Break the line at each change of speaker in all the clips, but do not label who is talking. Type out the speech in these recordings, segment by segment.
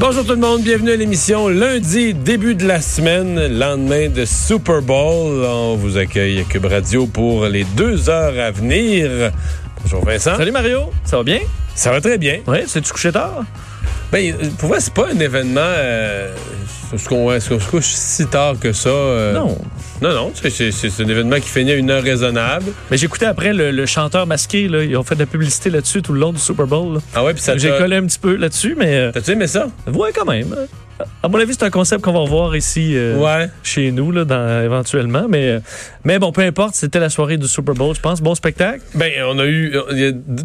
Bonjour tout le monde, bienvenue à l'émission lundi, début de la semaine, lendemain de Super Bowl. On vous accueille à Cube Radio pour les deux heures à venir. Bonjour Vincent.
Salut Mario, ça va bien?
Ça va très bien.
Oui, c'est-tu couché tard?
Ben, pour moi, c'est pas un événement. Euh, est-ce qu'on se couche si tard que ça? euh,
Non.
Non, non, c'est- un événement qui finit à une heure raisonnable.
Mais j'écoutais après le, le chanteur masqué, là, ils ont fait de la publicité là-dessus tout le long du Super Bowl. là.
Ah ouais, puis ça
J'ai collé un petit peu là-dessus, mais euh,
T'as-tu aimé ça?
ouais, quand même. À mon avis, c'est un concept qu'on va revoir ici euh,
Ouais.
chez nous, là, dans, éventuellement. Mais, euh, mais bon, peu importe, c'était la soirée du Super Bowl, je pense. Bon spectacle.
Ben, on a eu.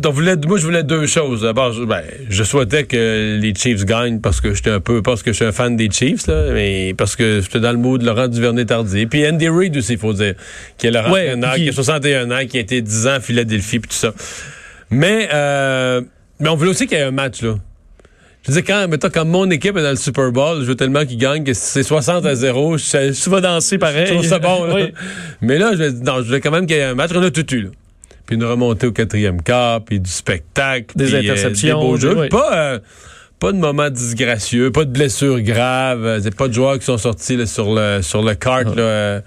on voulait, moi, je voulais deux choses. D'abord, je, ben, je souhaitais que les Chiefs gagnent parce que j'étais un peu. Parce que je suis un fan des Chiefs, là, mais parce que j'étais dans le mood de Laurent Duvernay-Tardy. Puis Andy Reid aussi, il faut dire. Qui est le
Ouais, qui-
qui a 61 ans, qui a été 10 ans à Philadelphie, puis tout ça. Mais, euh, mais on voulait aussi qu'il y ait un match, là. Je veux dire, quand, mettons, quand mon équipe est dans le Super Bowl, je veux tellement qu'ils gagnent que si c'est 60 à 0. Je, je-
vas danser pareil.
je trouve ça bon. là.
Oui.
Mais là, je, non, je voulais quand même qu'il y ait un match. On a tout eu. Là. Puis une remontée au quatrième quart, puis du spectacle.
Des
puis, euh,
interceptions,
des beaux jeux.
oui.
Pas, euh, pas de moments disgracieux, pas de blessures graves. euh, C'est pas de joueurs qui sont sortis là, sur le sur le kart.
Ah.
là, euh.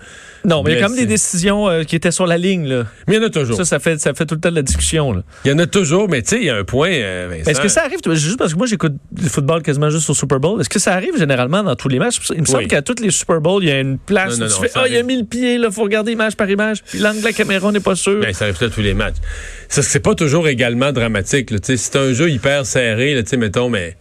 Non, mais il y a quand même des décisions euh, qui étaient sur la ligne. Là.
Mais il y en a toujours.
Ça, ça fait, ça fait tout le temps de la discussion. là.
Il y en a toujours, mais tu sais, il y a un point, euh,
Est-ce que ça arrive, juste parce que moi j'écoute du football quasiment juste au Super Bowl, est-ce que ça arrive généralement dans tous les matchs? Il me semble
Oui.
qu'à tous les Super Bowls, il y a une place
Non,
où
non,
tu
non,
fais Ah, il a
arrive.
mis le pied, il faut regarder image par image, puis l'angle de la caméra, on n'est pas sûr.
Ben, ça arrive ça à tous les matchs. C'est pas toujours également dramatique. C'est un jeu hyper serré, là, mettons, mais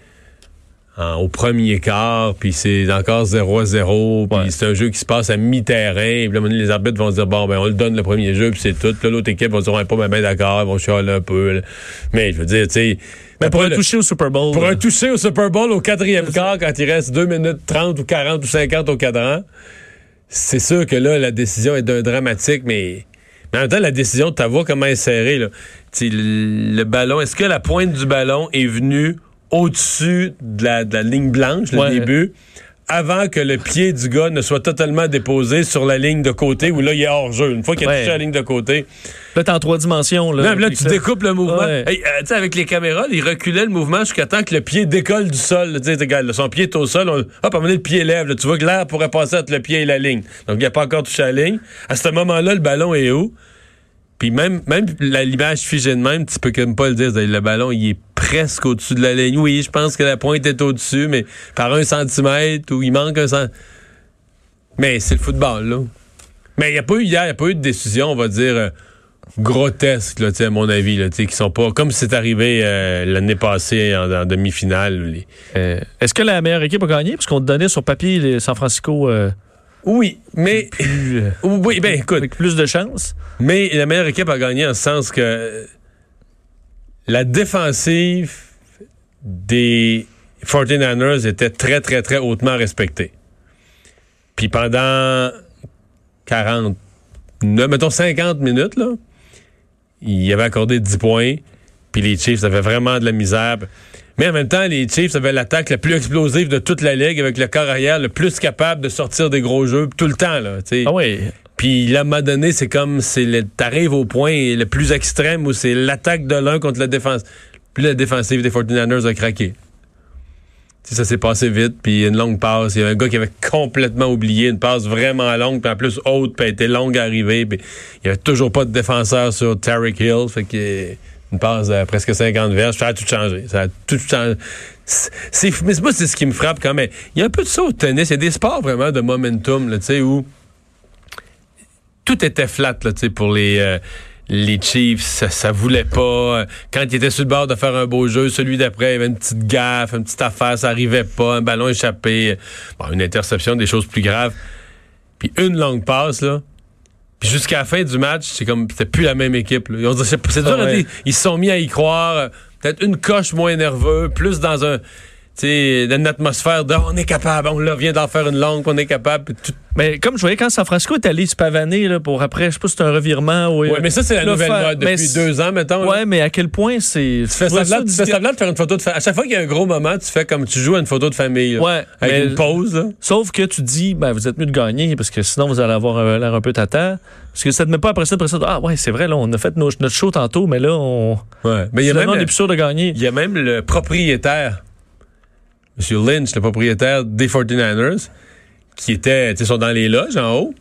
en- au premier quart, puis c'est encore 0 à 0, puis
Ouais.
c'est un jeu qui se passe à mi-terrain, puis là, les arbitres vont se dire, bon, ben, on le donne le premier jeu, puis c'est tout. Puis là, l'autre équipe va se dire, on est pas bien d'accord, ils vont chialer un peu. là. Mais je veux dire, tu sais...
Mais pour un
le-
toucher au Super Bowl.
pour
là.
un toucher au Super Bowl au quatrième quart, quand il reste 2 minutes 30 ou 40 ou 50 au cadran, c'est sûr que là, la décision est d'un dramatique, mais, mais en même temps, la décision, tu vois comment elle est serrée. Là. Le ballon, est-ce que la pointe du ballon est venue au-dessus de la, de la ligne blanche, le
Ouais.
début, avant que le pied du gars ne soit totalement déposé sur la ligne de côté, où là, il est hors-jeu. Une fois qu'il a
Ouais.
touché la ligne de côté,
Là, t'es en trois dimensions. Là,
non, là, tu
ça-
découpes le mouvement.
Ouais.
Hey, euh, tu sais, avec les caméras, ils reculaient le mouvement jusqu'à temps que le pied décolle du sol. là. Tu sais, regarde, là, son pied est au sol. On, hop, à un moment donné, le pied lève. là. Tu vois que l'air pourrait passer entre le pied et la ligne. Donc, il n'a pas encore touché la ligne. À ce moment-là, le ballon est haut. Puis même, même l'image figée de même, tu peux comme pas le dire. Le ballon, il est presque au-dessus de la ligne. Oui, je pense que la pointe est au-dessus, mais par un centimètre ou il manque un centimètre. Mais c'est le football, là. Mais il n'y a pas eu hier, il n'y a pas eu de décision, on va dire, euh, grotesque, là, tu sais, à mon avis, là, tu sais, qui sont pas comme c'est arrivé euh, l'année passée en, en demi-finale. les-
Euh, Est-ce que la meilleure équipe a gagné? Parce qu'on te donnait sur papier les San Francisco
Oui, mais
plus,
oui, ben écoute,
avec plus de chance.
mais la meilleure équipe a gagné en ce sens que la défensive des 49ers était très, très, très hautement respectée. Puis pendant 40, mettons 50 minutes, là, il avait accordé 10 points, puis les Chiefs avaient vraiment de la misère. Mais en même temps, les Chiefs avaient l'attaque la plus explosive de toute la ligue, avec le corps arrière le plus capable de sortir des gros jeux tout le temps.
Ah oui.
Puis là, à un moment donné, c'est comme c'est t'arrives au point le plus extrême où c'est l'attaque de l'un contre la défense. Puis la défensive des 49ers a craqué. Tu sais, ça s'est passé vite, puis une longue passe. Il y avait un gars qui avait complètement oublié une passe vraiment longue, puis en plus haute, puis elle était longue à arriver. Puis il y avait toujours pas de défenseur sur Tarek Hill, fait que une passe à presque 50 verges. Ça a tout changé. Ça a tout changé. C'est, moi, c'est ce qui me frappe quand même. Il y a un peu de ça au tennis. Il y a des sports vraiment de momentum, tu sais, où tout était flat là, tu sais, pour les, euh, les Chiefs. Ça, ça voulait pas. Quand ils étaient sur le bord de faire un beau jeu, celui d'après, il y avait une petite gaffe, une petite affaire, ça arrivait pas, un ballon échappé, bon, une interception, des choses plus graves. Puis une longue passe, là. Puis jusqu'à la fin du match, c'est comme c'était plus la même équipe. là. Ils ont dit, c'est c'est dur
Ah ouais.
Ils se sont mis à y croire. euh, Peut-être une coche moins nerveux, plus dans un. Sais, dans une atmosphère de on est capable, on là, vient d'en faire une longue, puis on est capable. tout-
Mais comme je voyais quand San Francisco est allé se pavaner là, pour après, je sais pas si c'est un revirement ou.
Ouais, mais ça, c'est la
Là,
nouvelle mode
mais
depuis deux ans, mettons. là.
Ouais, mais à quel point c'est.
Tu fais, semblant, tu fais semblant de faire une photo de famille. À chaque fois qu'il y a un gros moment, tu fais comme tu joues à une photo de famille. là.
Ouais,
Avec
mais-
une pause. Là.
Sauf que tu dis, ben, vous êtes mieux de gagner parce que sinon vous allez avoir l'air un peu tata. Parce que ça te met pas après ça, après ça. Ah ouais, c'est vrai, là, on a fait nos- notre show tantôt, mais là, on.
Ouais. Mais il y, a même,
on est plus sûr de gagner.
il y a même le propriétaire. M. Lynch, le propriétaire des 49ers, qui était, tu sont dans les loges en haut,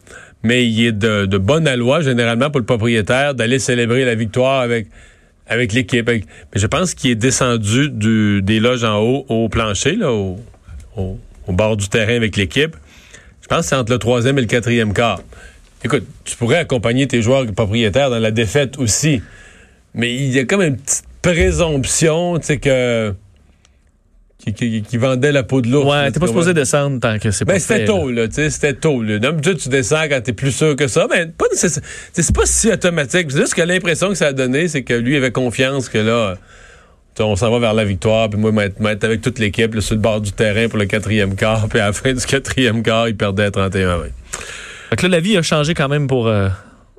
mais il est de, bonne loi généralement pour le propriétaire d'aller célébrer la victoire avec avec l'équipe. Mais je pense qu'il est descendu du, des loges en haut au plancher, là, au, au, bord du terrain avec l'équipe. Je pense que c'est entre le troisième et le quatrième quart. Écoute, tu pourrais accompagner tes joueurs propriétaires dans la défaite aussi, mais il y a comme une petite présomption, tu sais, que qui, vendait la peau de l'ours.
Ouais, t'es pas supposé descendre tant que c'est
ben,
pas
c'était tôt, là, tu sais, c'était tôt. Là. D'habitude, tu descends quand t'es plus sûr que ça, mais pas c'est pas si automatique. Juste que l'impression que ça a donné, c'est que lui avait confiance que là, on s'en va vers la victoire, puis moi, mettre avec toute l'équipe sur le bord du terrain pour le quatrième quart, puis à la fin du quatrième quart, il perdait 31 20
Fait que là, la vie a changé quand même pour, euh,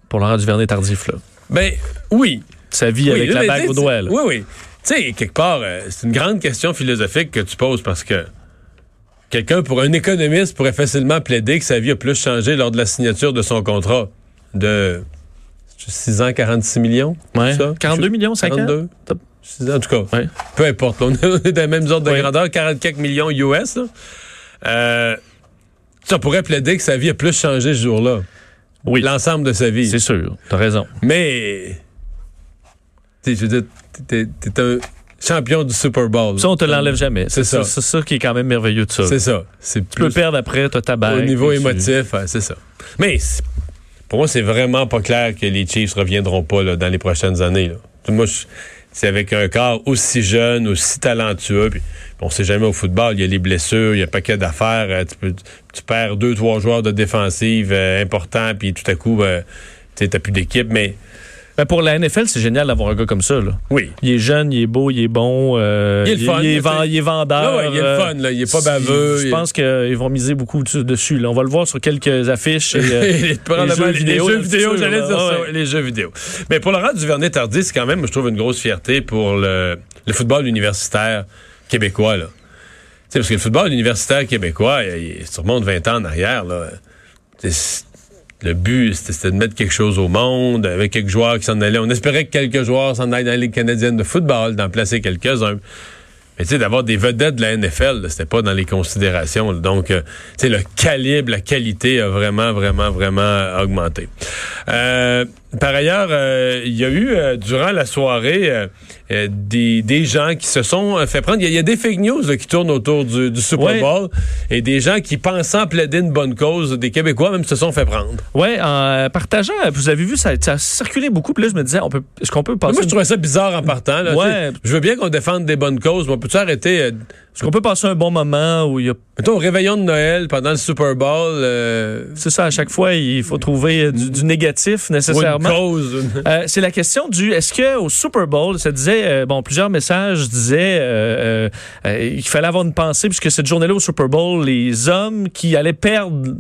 pour Laurent Duvernay tardif, là.
Ben, oui.
Sa vie avec la bague au doigt,
Oui, oui. Tu sais, quelque part, euh, c'est une grande question philosophique que tu poses parce que quelqu'un, pour un économiste, pourrait facilement plaider que sa vie a plus changé lors de la signature de son contrat de 6 ans, 46 millions.
Ouais. Ça? 42 millions, 52.
en tout cas, peu importe. on est dans les mêmes ordres de grandeur, 44 millions US. Euh, ça pourrait plaider que sa vie a plus changé ce jour-là.
Oui.
L'ensemble de sa vie.
C'est sûr. T'as raison.
Mais, je veux dire, t'es un champion du Super Bowl.
Ça, on te l'enlève jamais. C'est ça. C'est ça qui est quand même merveilleux de ça.
C'est ça.
Tu peux perdre après, t'as ta bague.
Au niveau émotif, c'est ça. Mais pour moi, c'est vraiment pas clair que les Chiefs reviendront pas là, dans les prochaines années. Là. Moi, c'est avec un corps aussi jeune, aussi talentueux. Puis, on sait jamais au football, il y a les blessures, il y a un paquet d'affaires. Euh, tu, tu, perds deux, trois joueurs de défensive euh, importants, puis tout à coup, euh, tu n'as plus d'équipe. Mais
ben pour la NFL, c'est génial d'avoir un gars comme ça. Là.
Oui.
Il est jeune, il est beau, il est bon.
Euh, il est le fun.
Il, est, vendeur.
il est le fun. Là. Il est pas baveux.
Je pense qu'ils vont miser beaucoup dessus. Là. On va le voir sur quelques affiches. Et, euh,
les, jeux vidéo, les jeux vidéo, j'allais dire ça. Les jeux vidéo. Mais pour Laurent Duvernay-Tardy, c'est quand même, je trouve, une grosse fierté pour le, le football universitaire québécois. Là. sais, parce que le football universitaire québécois, il, il remonte 20 ans en arrière. Là le but, c'était de mettre quelque chose au monde, avec quelques joueurs qui s'en allaient. On espérait que quelques joueurs s'en aillent dans la Ligue canadienne de football, d'en placer quelques-uns. Mais tu sais, d'avoir des vedettes de la NFL, c'était pas dans les considérations. Donc, euh, tu sais, le calibre, la qualité a vraiment, vraiment, vraiment augmenté. Euh, par ailleurs, euh, il y a eu, durant la soirée, des, des, gens qui se sont fait prendre. Il y, a des fake news qui tournent autour du, Super Bowl et des gens qui, pensant plaider une bonne cause, des Québécois même se sont fait prendre.
Oui, en partageant, vous avez vu, ça, ça a circulé beaucoup. Puis là, je me disais, on peut, est-ce qu'on peut passer...
Moi, je trouvais ça bizarre en partant. Là, ouais. Je veux bien qu'on défende des bonnes causes, mais on peut-tu arrêter... Euh,
est-ce qu'on peut passer un bon moment où il y a...
Mettons, au réveillon de Noël, pendant le Super Bowl... Euh,
c'est ça, à chaque fois, il faut trouver euh, du, négatif, nécessairement.
Une cause.
c'est la question du... Est-ce qu'au Super Bowl, ça disait... bon, plusieurs messages disaient qu'il fallait avoir une pensée, puisque cette journée-là au Super Bowl, les hommes qui allaient perdre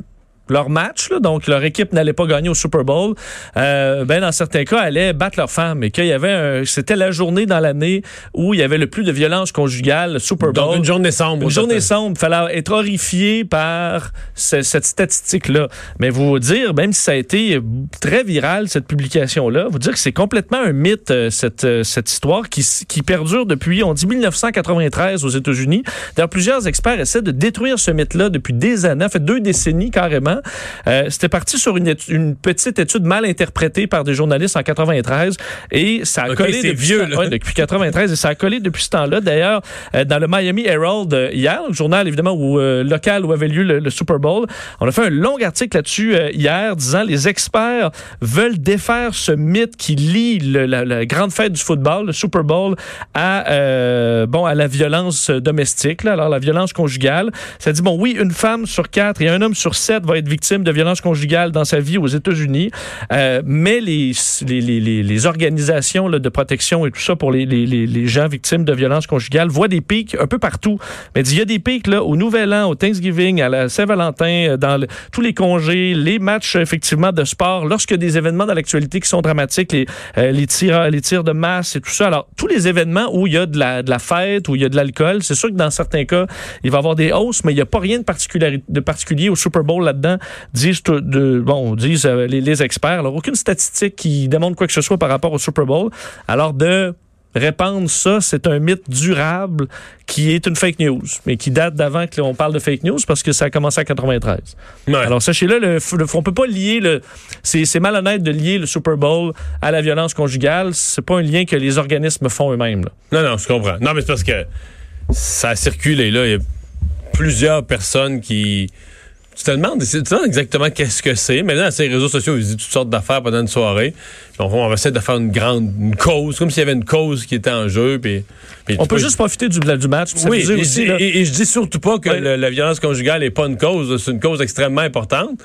leur match, donc leur équipe n'allait pas gagner au Super Bowl, euh, ben dans certains cas, allaient battre leur femme. Et qu'il y avait c'était la journée dans l'année où il y avait le plus de violence conjugale, le Super Bowl.
Donc une journée sombre.
Une journée sombre. Il fallait être horrifié par cette statistique-là. Mais vous dire, même si ça a été très viral, cette publication-là, vous dire que c'est complètement un mythe, euh, cette, euh, cette histoire qui, qui perdure depuis, on dit 1993 aux États-Unis. D'ailleurs, plusieurs experts essaient de détruire ce mythe-là depuis des années, fait deux décennies carrément. Euh, c'était parti sur une, une, petite étude mal interprétée par des journalistes en 93 et ça a collé depuis,
vieux,
depuis 93 et ça a collé depuis ce temps-là. D'ailleurs, euh, dans le Miami Herald euh, hier, le journal évidemment où, local où avait lieu le, Super Bowl, on a fait un long article là-dessus hier disant les experts veulent défaire ce mythe qui lie la, grande fête du football, le Super Bowl, à bon à la violence domestique. Là. Alors la violence conjugale, ça dit bon oui une femme sur quatre et un homme sur sept va être victime de violences conjugales dans sa vie aux États-Unis, euh, mais les, les, les, les organisations là, de protection et tout ça pour les, les, gens victimes de violences conjugales voient des pics un peu partout. Mais il y a des pics là, au Nouvel An, au Thanksgiving, à la Saint-Valentin, euh, dans tous les congés, les matchs effectivement de sport, lorsque des événements dans l'actualité qui sont dramatiques, les, euh, les, tirs, les tirs de masse et tout ça. Alors, tous les événements où il y a de la, de la fête, où il y a de l'alcool, c'est sûr que dans certains cas, il va y avoir des hausses, mais il n'y a pas rien de, de particulier au Super Bowl là-dedans disent, de, bon, disent euh, les, experts. Alors, aucune statistique qui démontre quoi que ce soit par rapport au Super Bowl. Alors, de répandre ça, c'est un mythe durable qui est une fake news, mais qui date d'avant qu'on parle de fake news parce que ça a commencé en 93.
Ouais.
Alors sachez-le, le, le, on peut pas lier le, c'est, c'est malhonnête de lier le Super Bowl à la violence conjugale. C'est pas un lien que les organismes font eux-mêmes.
Non, non, je comprends. Non, mais c'est parce que ça a circulé, là. Il y a plusieurs personnes qui. Tu te demandes, tu te demandes exactement qu'est-ce que c'est. Mais là, sur les réseaux sociaux, ils disent toutes sortes d'affaires pendant une soirée. Puis on, on va essayer de faire une grande une cause, comme s'il y avait une cause qui était en jeu. Puis, puis
On peut
peux-
juste profiter du, du match.
Oui, et,
aussi,
et- et je dis surtout pas que
Ouais.
le- la violence conjugale n'est pas une cause, c'est une cause extrêmement importante,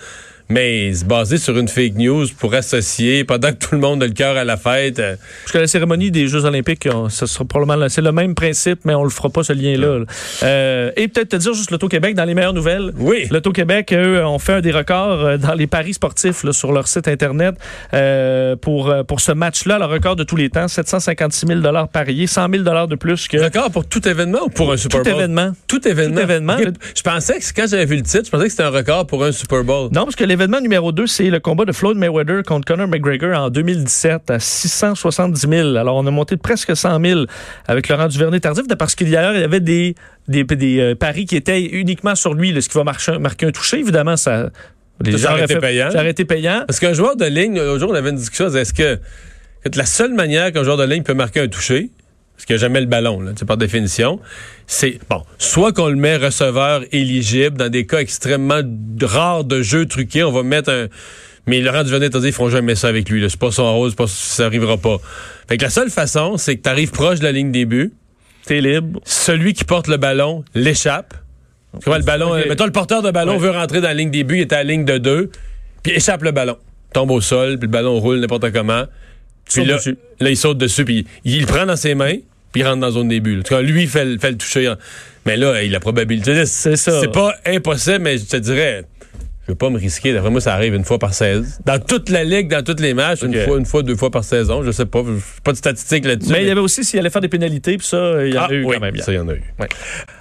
mais se baser sur une fake news pour associer pendant que tout le monde a le cœur à la fête. euh,
Parce que la cérémonie des Jeux Olympiques, on- ça sera probablement le- c'est le même principe, mais on le fera pas ce lien-là. là. Euh, et peut-être te dire juste l'Auto-Québec dans les meilleures nouvelles.
Oui.
L'Auto-Québec, eux, ont fait un des records euh, dans les paris sportifs là, sur leur site Internet euh, pour, pour ce match-là, le record de tous les temps, 756 000 pariés, 100 000 de plus que
Record pour tout événement ou pour un Super
tout
Bowl?
événement.
Tout événement.
Tout événement.
Je pensais que quand j'avais vu le titre, je pensais que c'était un record pour un Super Bowl.
Non, parce que l'événement numéro 2, c'est le combat de Floyd Mayweather contre Conor McGregor en 2017 à 670 000. Alors, on a monté de presque 100 000 avec Laurent Duvernay-Tardif, parce qu'il y a- il y avait des, des, des, euh, paris qui étaient uniquement sur lui, là, ce qui va marcher, marquer un toucher. Évidemment, ça... les
Ça, aurait été payant.
Ça aurait été payant.
Parce qu'un joueur de ligne, jour, on avait une discussion, est-ce que que la seule manière qu'un joueur de ligne peut marquer un toucher, parce qu'il n'y a jamais le ballon, là, par définition, c'est, bon, soit qu'on le met receveur éligible dans des cas extrêmement rares de jeux truqués, on va mettre un... Mais Laurent Duvernay t'a dit, ils feront jamais ça avec lui. C'est pas son c'est pas, ça arrivera pas. Fait que la seule façon, c'est que tu arrives proche de la ligne des buts,
T'es libre.
celui qui porte le ballon l'échappe. Comment le ballon, euh, mettons le porteur de ballon
Ouais.
veut rentrer dans la ligne des buts, il est à la ligne de deux, puis échappe le ballon. Tombe au sol, puis le ballon roule n'importe comment. Puis là,
dessus.
là, il saute dessus, puis il, il le prend dans ses mains, puis il rentre dans la zone des là. En tout cas, lui, il fait, le- fait le toucher. Mais là, il a la probabilité.
C'est ça.
C'est pas impossible, mais je te dirais, je veux pas me risquer. D'après moi, ça arrive une fois par 16. Dans toute la ligue, dans tous les matchs, une fois, une fois, deux fois par saison. Je sais pas. Pas de statistiques là-dessus.
Mais il y avait aussi s'il allait faire des pénalités, puis ça, il y en
Ah,
a eu
oui,
quand même. hier.
Ça, il y en a eu.
Ouais.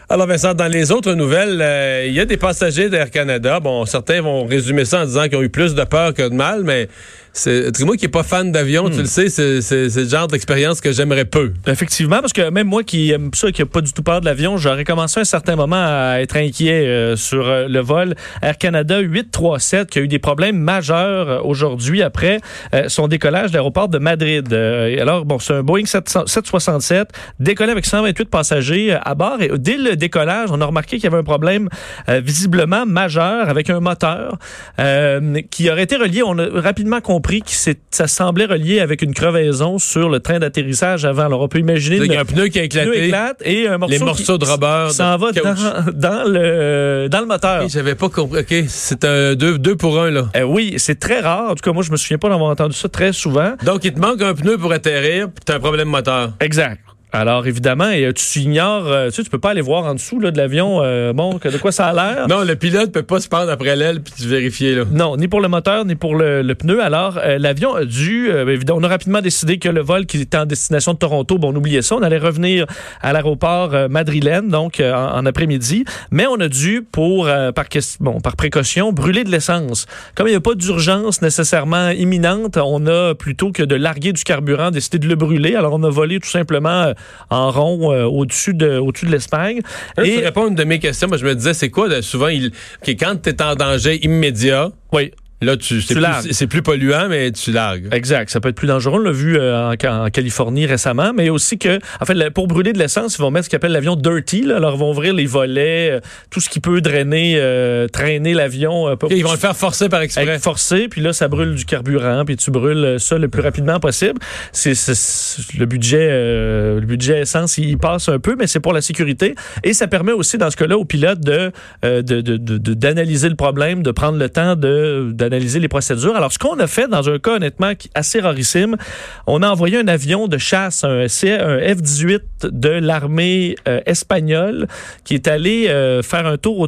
Alors, Vincent, dans les autres nouvelles, euh, il y a des passagers d'Air Canada. Bon, certains vont résumer ça en disant qu'ils ont eu plus de peur que de mal, mais c'est moi qui n'ai pas fan d'avion,
Hmm.
tu le sais, c'est le genre d'expérience que j'aimerais peu.
Effectivement, parce que même moi qui aime ça, qui n'a pas du tout peur de l'avion, j'aurais commencé à un certain moment à être inquiet euh, sur euh, le vol Air Canada 837 qui a eu des problèmes majeurs aujourd'hui après euh, son décollage de l'aéroport de Madrid. Alors, bon, c'est un Boeing 700 767 décollé avec 128 passagers à bord et dès le décollage, on a remarqué qu'il y avait un problème euh, visiblement majeur avec un moteur euh, qui aurait été relié, on a rapidement compris que ça semblait relié avec une crevaison sur le train d'atterrissage avant. Alors, on peut imaginer
Il y a
le
un pneu qui a
pneu
éclaté,
éclate et un morceau
les morceaux
qui
de rubber,
s'en va dans, dans le, dans le moteur.
Ok, J'avais pas compris. OK, c'est un deux, deux pour un, là.
Euh, oui, c'est très rare. En tout cas, moi, je me souviens pas d'avoir entendu ça très souvent.
Donc, il te manque un pneu pour atterrir, puis t'as un problème moteur.
Exact. Alors, évidemment, et, euh, tu ignores, euh, tu sais, tu peux pas aller voir en dessous là, de l'avion, euh, bon, que- de quoi ça a l'air.
Non, le pilote peut pas se pendre après l'aile puis vérifier, là.
Non, ni pour le moteur, ni pour le, le pneu. Alors, euh, l'avion a dû, euh, évidemment, on a rapidement décidé que le vol qui était en destination de Toronto, bon, on oubliait ça, on allait revenir à l'aéroport madrilène, donc en, en après-midi, mais on a dû, pour par, bon, par précaution, brûler de l'essence. Comme il n'y a pas d'urgence nécessairement imminente, on a, plutôt que de larguer du carburant, décidé de le brûler. Alors, on a volé tout simplement en rond euh, au-dessus de, au-dessus de l'Espagne. Et-
tu réponds à une de mes questions. Moi, je me disais, c'est quoi, là, souvent, il, ok, quand tu es en danger immédiat,
Oui,
là, tu, c'est,
Tu
plus, c'est plus polluant, mais tu largues.
Exact. Ça peut être plus dangereux. On l'a vu euh, en, en Californie récemment, mais aussi que, en fait, pour brûler de l'essence, ils vont mettre ce qu'ils appellent l'avion dirty. Là. Alors, ils vont ouvrir les volets, euh, tout ce qui peut drainer, euh, traîner l'avion.
ils vont le faire forcer par exprès.
forcé, puis là, ça brûle du carburant, puis tu brûles ça le plus rapidement possible. C'est c'est- c'est- le budget, le budget essence, il, il passe un peu, mais c'est pour la sécurité. Et ça permet aussi, dans ce cas-là, aux pilotes de de- de- de- de- d'analyser le problème, de prendre le temps de d'analyser les procédures. Alors, ce qu'on a fait dans un cas honnêtement assez rarissime, on a envoyé un avion de chasse, un, C- un F-18 de l'armée euh, espagnole, qui est allé euh, faire un tour,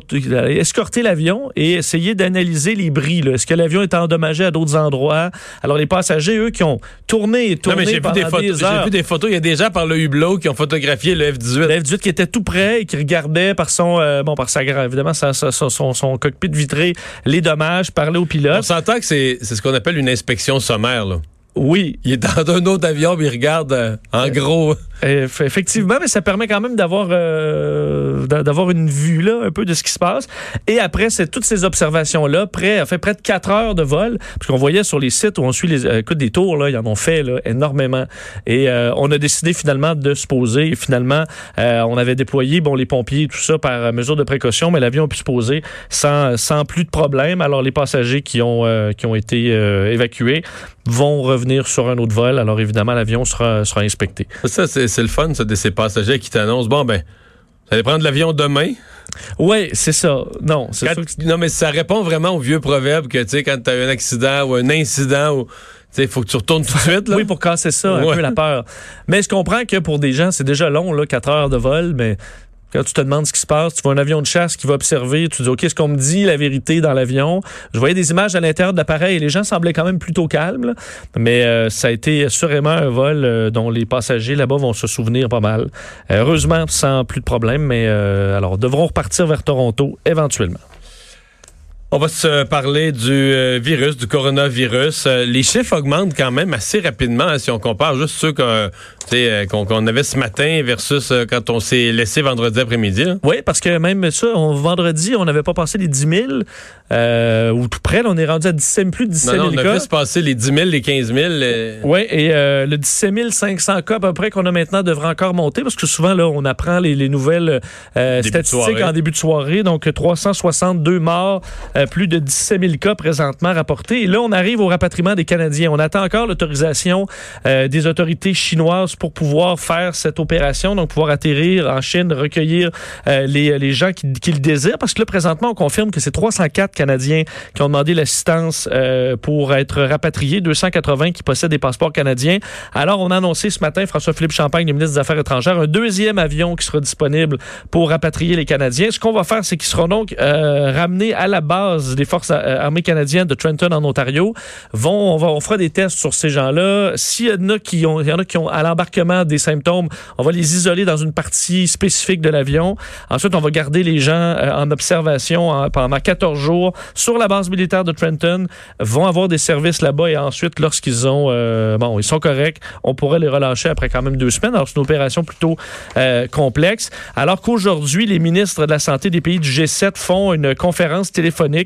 escorter l'avion et essayer d'analyser les bris. Est-ce que l'avion est endommagé à d'autres endroits? Alors, les passagers, eux, qui ont tourné et
Non,
tourné
mais vu,
pendant
des
des,
photos, j'ai
heures.
vu des photos. Il y a des gens par le hublot qui ont photographié le F-18.
Le F-18 qui était tout près et qui regardait par son, euh, bon, par sa, évidemment, sa- sa- son, son, son cockpit vitré les dommages, parlait au
On
pilote.
s'entend que c'est, ce qu'on appelle une inspection sommaire. Là.
Oui,
Il est dans un autre avion, puis il regarde euh, en gros.
Effectivement, mais ça permet quand même d'avoir euh, d'avoir une vue là un peu de ce qui se passe. Et après, c'est toutes ces observations là, près, fait près de quatre heures de vol, parce qu'on voyait sur les sites où on suit les euh, écoute, des tours là, ils en ont fait là, énormément. Et euh, on a décidé finalement de se poser. Et finalement, on avait déployé bon les pompiers tout ça par mesure de précaution, mais l'avion a pu se poser sans sans plus de problème. Alors les passagers qui ont qui ont été évacués vont revenir sur un autre vol. Alors évidemment, l'avion sera sera inspecté.
Ça c'est c'est le fun, ça, de ces passagers qui t'annoncent, bon, ben, vous allez prendre l'avion demain?
Oui, c'est ça. Non, c'est
Non, mais ça répond vraiment au vieux proverbe que, tu sais, quand tu as un accident ou un incident il faut que tu retournes tout de suite.
oui, pour casser ça, un peu la peur. Mais je comprends que pour des gens, c'est déjà long, là, 4 heures de vol, mais quand tu te demandes ce qui se passe, tu vois un avion de chasse qui va observer, tu dis OK, est-ce qu'on me dit la vérité dans l'avion? Je voyais des images à l'intérieur de l'appareil et les gens semblaient quand même plutôt calmes, mais euh, ça a été assurément un vol euh, dont les passagers là-bas vont se souvenir pas mal. heureusement, sans plus de problèmes, mais euh, alors devront repartir vers Toronto éventuellement.
On va se parler du euh, virus, du coronavirus. Euh, les chiffres augmentent quand même assez rapidement hein, si on compare juste ceux euh, qu'on avait ce matin versus quand on s'est laissé vendredi après-midi.
Oui, parce que même ça, on, vendredi, on n'avait pas passé les 10 000 ou tout près. on est rendu à 17, plus de 17 000
non, on a juste passé les 10 000, les 15 000.
Oui, et le 17 500 cas à peu près qu'on a maintenant devrait encore monter parce que souvent, là, on apprend les, nouvelles statistiques en début de soirée. Donc, 362 morts plus de 17 000 cas présentement rapportés. Et là, on arrive au rapatriement des Canadiens. On attend encore l'autorisation euh, des autorités chinoises pour pouvoir faire cette opération, donc pouvoir atterrir en Chine, recueillir euh, les, les, gens qui, qui, le désirent. Parce que là, présentement, on confirme que c'est 304 Canadiens qui ont demandé l'assistance pour être rapatriés, 280 qui possèdent des passeports canadiens. Alors, on a annoncé ce matin, François-Philippe Champagne, le ministre des Affaires étrangères, un deuxième avion qui sera disponible pour rapatrier les Canadiens. Ce qu'on va faire, c'est qu'ils seront donc ramenés à la base des forces euh, armées canadiennes de Trenton en Ontario vont on, va, on fera des tests sur ces gens-là. S'il y en a qui ont il y en a qui ont à l'embarquement des symptômes, on va les isoler dans une partie spécifique de l'avion. Ensuite, on va garder les gens euh, en observation pendant 14 jours sur la base militaire de Trenton, vont avoir des services là-bas et ensuite lorsqu'ils ont euh, bon, ils sont corrects, on pourrait les relâcher après quand même deux semaines. Alors c'est une opération plutôt complexe. Alors qu'aujourd'hui, les ministres de la santé des pays du G7 font une conférence téléphonique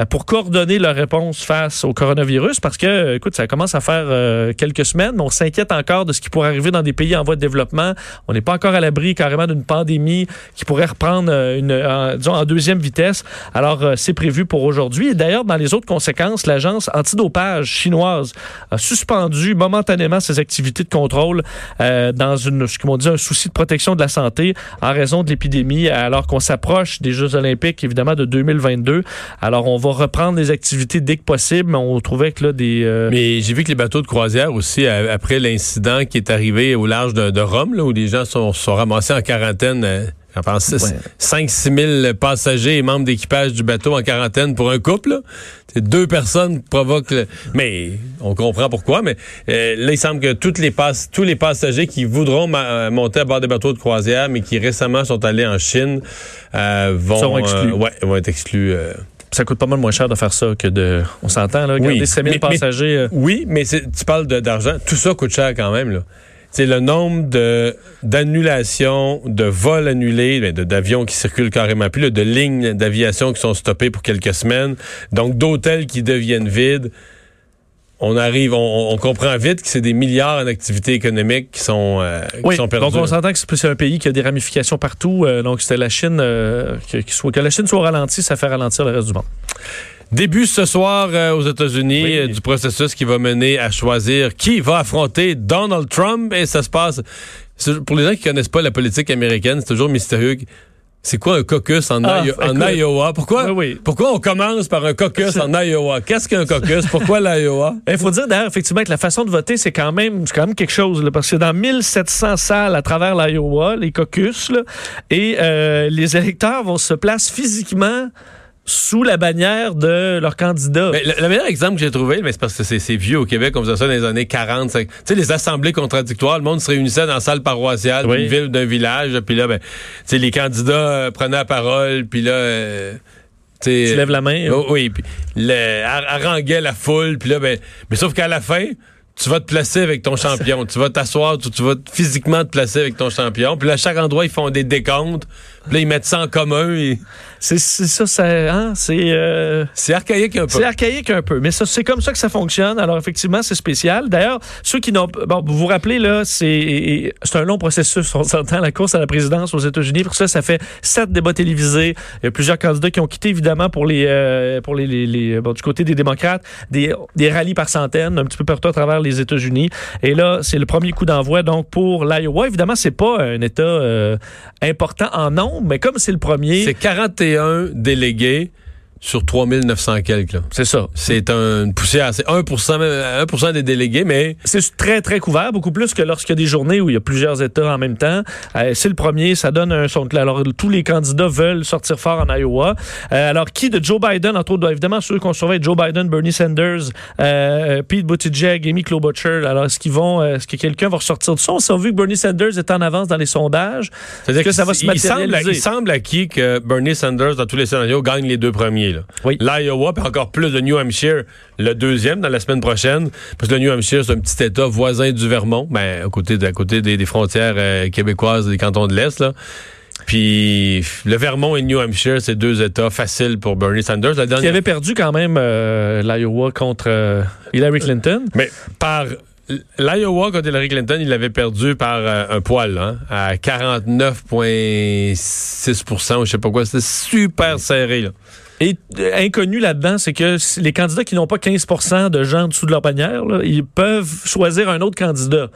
euh, pour coordonner leur réponse face au coronavirus parce que, euh, écoute, ça commence à faire euh, quelques semaines, on s'inquiète encore de ce qui pourrait arriver dans des pays en voie de développement. On n'est pas encore à l'abri carrément d'une pandémie qui pourrait reprendre une, en, disons, en deuxième vitesse. Alors, c'est prévu pour aujourd'hui. Et d'ailleurs, dans les autres conséquences, l'agence antidopage chinoise a suspendu momentanément ses activités de contrôle dans une, ce dit, un souci de protection de la santé en raison de l'épidémie, alors qu'on s'approche des Jeux olympiques, évidemment, de 2022. Alors, on va reprendre les activités dès que possible, mais on trouvait que là, des...
Euh, mais j'ai vu que les bateaux de croisière aussi, après l'incident qui est arrivé au large de, Rome, là, où les gens sont, sont ramassés en quarantaine... Euh, je pense 5-6 000 passagers et membres d'équipage du bateau en quarantaine pour un couple. Deux personnes provoquent... Mais on comprend pourquoi. Mais euh, là, il semble que toutes les tous les passagers qui voudront monter à bord des bateaux de croisière, mais qui récemment sont allés en Chine, vont, ouais, vont être exclus
ça coûte pas mal moins cher de faire ça que de. On s'entend, là, garder oui, passagers.
Euh. Oui, mais tu parles d'argent. Tout ça coûte cher quand même, là. C'est le nombre de d'annulations, de vols annulés, ben, d'avions qui circulent carrément plus, de lignes d'aviation qui sont stoppées pour quelques semaines, donc d'hôtels qui deviennent vides on arrive, on, comprend vite que c'est des milliards en activités économiques qui sont, euh, qui sont perdues.
Donc on s'entend que c'est un pays qui a des ramifications partout. Euh, donc c'était la Chine, euh, que, soit, que la Chine soit ralentie, ça fait ralentir le reste du monde.
Début ce soir aux États-Unis du processus qui va mener à choisir qui va affronter Donald Trump et ça se passe. Pour les gens qui connaissent pas la politique américaine, c'est toujours mystérieux. C'est quoi un caucus en, ah, Iowa? Pourquoi, pourquoi on commence par un caucus en Iowa? Qu'est-ce qu'un caucus? Pourquoi l'Iowa?
Il faut dire d'ailleurs, effectivement, que la façon de voter, c'est quand même, quand même quelque chose. parce que dans 1700 salles à travers l'Iowa, les caucus, et euh, les électeurs vont se placer physiquement sous la bannière de leur candidat.
le, meilleur exemple que j'ai trouvé, mais c'est parce que c'est vieux au Québec, on faisait ça dans les années 40. Tu sais, les assemblées contradictoires, le monde se réunissait dans la salle paroissiale d'une ville d'un village, puis là, ben, les candidats euh, prenaient la parole, puis là... Euh,
tu lèves la main.
Oh, oui, puis haranguait la foule, puis là, ben, mais sauf qu'à la fin, tu vas te placer avec ton champion. tu vas t'asseoir, tu, tu, vas physiquement te placer avec ton champion. Puis là, à chaque endroit, ils font des décomptes. Là, ils mettent ça en commun. Et...
C'est ça, ça hein, c'est... Euh...
C'est archaïque un peu.
C'est archaïque un peu, mais c'est comme ça que ça fonctionne. Alors, effectivement, c'est spécial. D'ailleurs, ceux qui n'ont... Bon, vous vous rappelez, là, c'est un long processus. On s'entend la course à la présidence aux États-Unis. Pour ça, ça fait sept débats télévisés. Il y a plusieurs candidats qui ont quitté, évidemment, pour les... Euh, pour les, les, les bon, du côté des démocrates, des, des rallyes par centaines, un petit peu partout à travers les États-Unis. Et là, c'est le premier coup d'envoi, donc, pour l'Iowa. Évidemment, c'est pas un État euh, important en nombre, mais comme c'est le premier...
C'est 41 délégués sur 3900 quelques.
C'est ça.
C'est une poussière. C'est 1 1 des délégués, mais...
C'est très, très couvert, beaucoup plus que lorsqu'il y a des journées où il y a plusieurs États en même temps. Euh, c'est le premier, ça donne un son Alors, tous les candidats veulent sortir fort en Iowa. Euh, alors, qui de Joe Biden, entre autres, évidemment, ceux qu'on surveille, Joe Biden, Bernie Sanders, euh, Pete Buttigieg, Amy Klobuchar. Alors, est-ce qu'ils vont, est-ce que quelqu'un va ressortir de ça? On a vu que Bernie Sanders est en avance dans les sondages.
C'est-à-dire que, ça va se matérialiser? Il semble, il semble à qui que Bernie Sanders, dans tous les scénarios, gagne les deux premiers. Oui. L'Iowa, puis encore plus le New Hampshire, le deuxième dans la semaine prochaine. Parce que le New Hampshire, c'est un petit État voisin du Vermont, ben, à côté, à côté des, frontières euh, québécoises des cantons de l'Est. Là. Puis le Vermont et le New Hampshire, c'est deux États faciles pour Bernie Sanders.
La Qui avait perdu quand même euh, l'Iowa contre euh, Hillary Clinton.
Mais par L'Iowa contre Hillary Clinton, il l'avait perdu par euh, un poil, hein, à 49,6 ou je sais pas quoi. C'était super serré. Là.
Et euh, inconnu là-dedans, c'est que les candidats qui n'ont pas 15% de gens en dessous de leur bannière, ils peuvent choisir un autre candidat.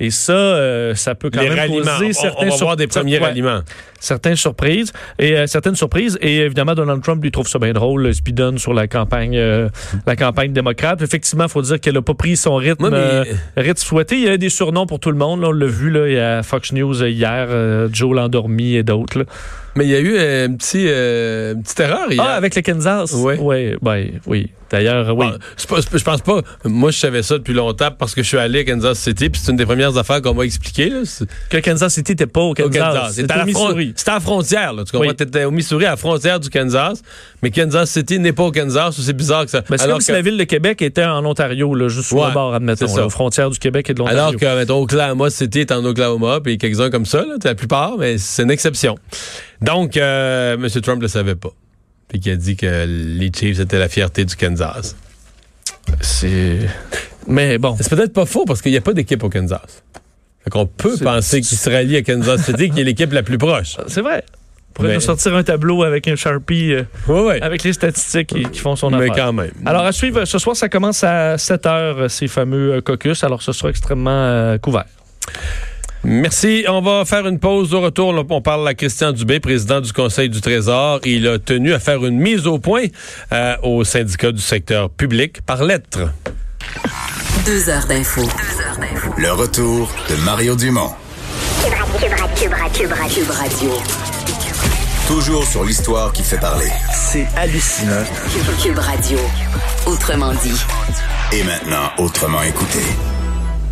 Et ça, euh, ça peut quand même causer certains...
On, va des premiers aliments
certaines surprises. Et euh, certaines surprises. Et évidemment Donald Trump lui trouve ça bien drôle le speedon sur la campagne euh, la campagne démocrate. Effectivement il faut dire qu'elle a pas pris son rythme rythme souhaité. Il y a des surnoms pour tout le monde on l'a vu là il y a Fox News hier Joe l'endormi et d'autres
mais il y a eu un petit, une petite erreur hier.
Ah, avec le Kansas?
Oui.
Oui, ben, oui. D'ailleurs, oui.
Pas, je pense pas. Moi, je savais ça depuis longtemps parce que je suis allé à Kansas City, puis c'est une des premières affaires qu'on m'a expliqué. Là.
Que Kansas City n'était pas au Kansas.
C'était à Missouri. C'était à la frontière, là. Tu comprends? T'étais au Missouri, à la frontière du Kansas. Mais Kansas City n'est pas au Kansas. C'est bizarre que ça.
c'est comme si la ville de Québec était en Ontario, là, juste sur le bord, admettons, aux frontières du Québec et de l'Ontario.
Alors que, mettons, Oklahoma City est en Oklahoma, puis quelques-uns comme ça, là, la plupart, mais c'est une exception. Donc, euh, M. Trump le savait pas. Puis qui a dit que les Chiefs étaient la fierté du Kansas.
C'est. Mais bon.
C'est peut-être pas faux parce qu'il n'y a pas d'équipe au Kansas. Fait qu'on peut penser qu'il se rallie à Kansas City, qui est l'équipe la plus proche.
C'est vrai. On pourrait nous sortir un tableau avec un Sharpie, euh, avec les statistiques qui, font son affaire.
Mais quand même.
Alors, à suivre, ce soir, ça commence à 7 heures, ces fameux euh, caucus. Alors, ce sera extrêmement euh, couvert.
Merci. On va faire une pause. Au retour, on parle à Christian Dubé, président du Conseil du Trésor. Il a tenu à faire une mise au point au syndicat du secteur public par lettre.
Deux heures d'info. Le retour de Mario Dumont. Cube Radio. Toujours sur l'histoire qui fait parler.
C'est hallucinant.
Cube Radio. Autrement dit. Et maintenant, autrement écouté.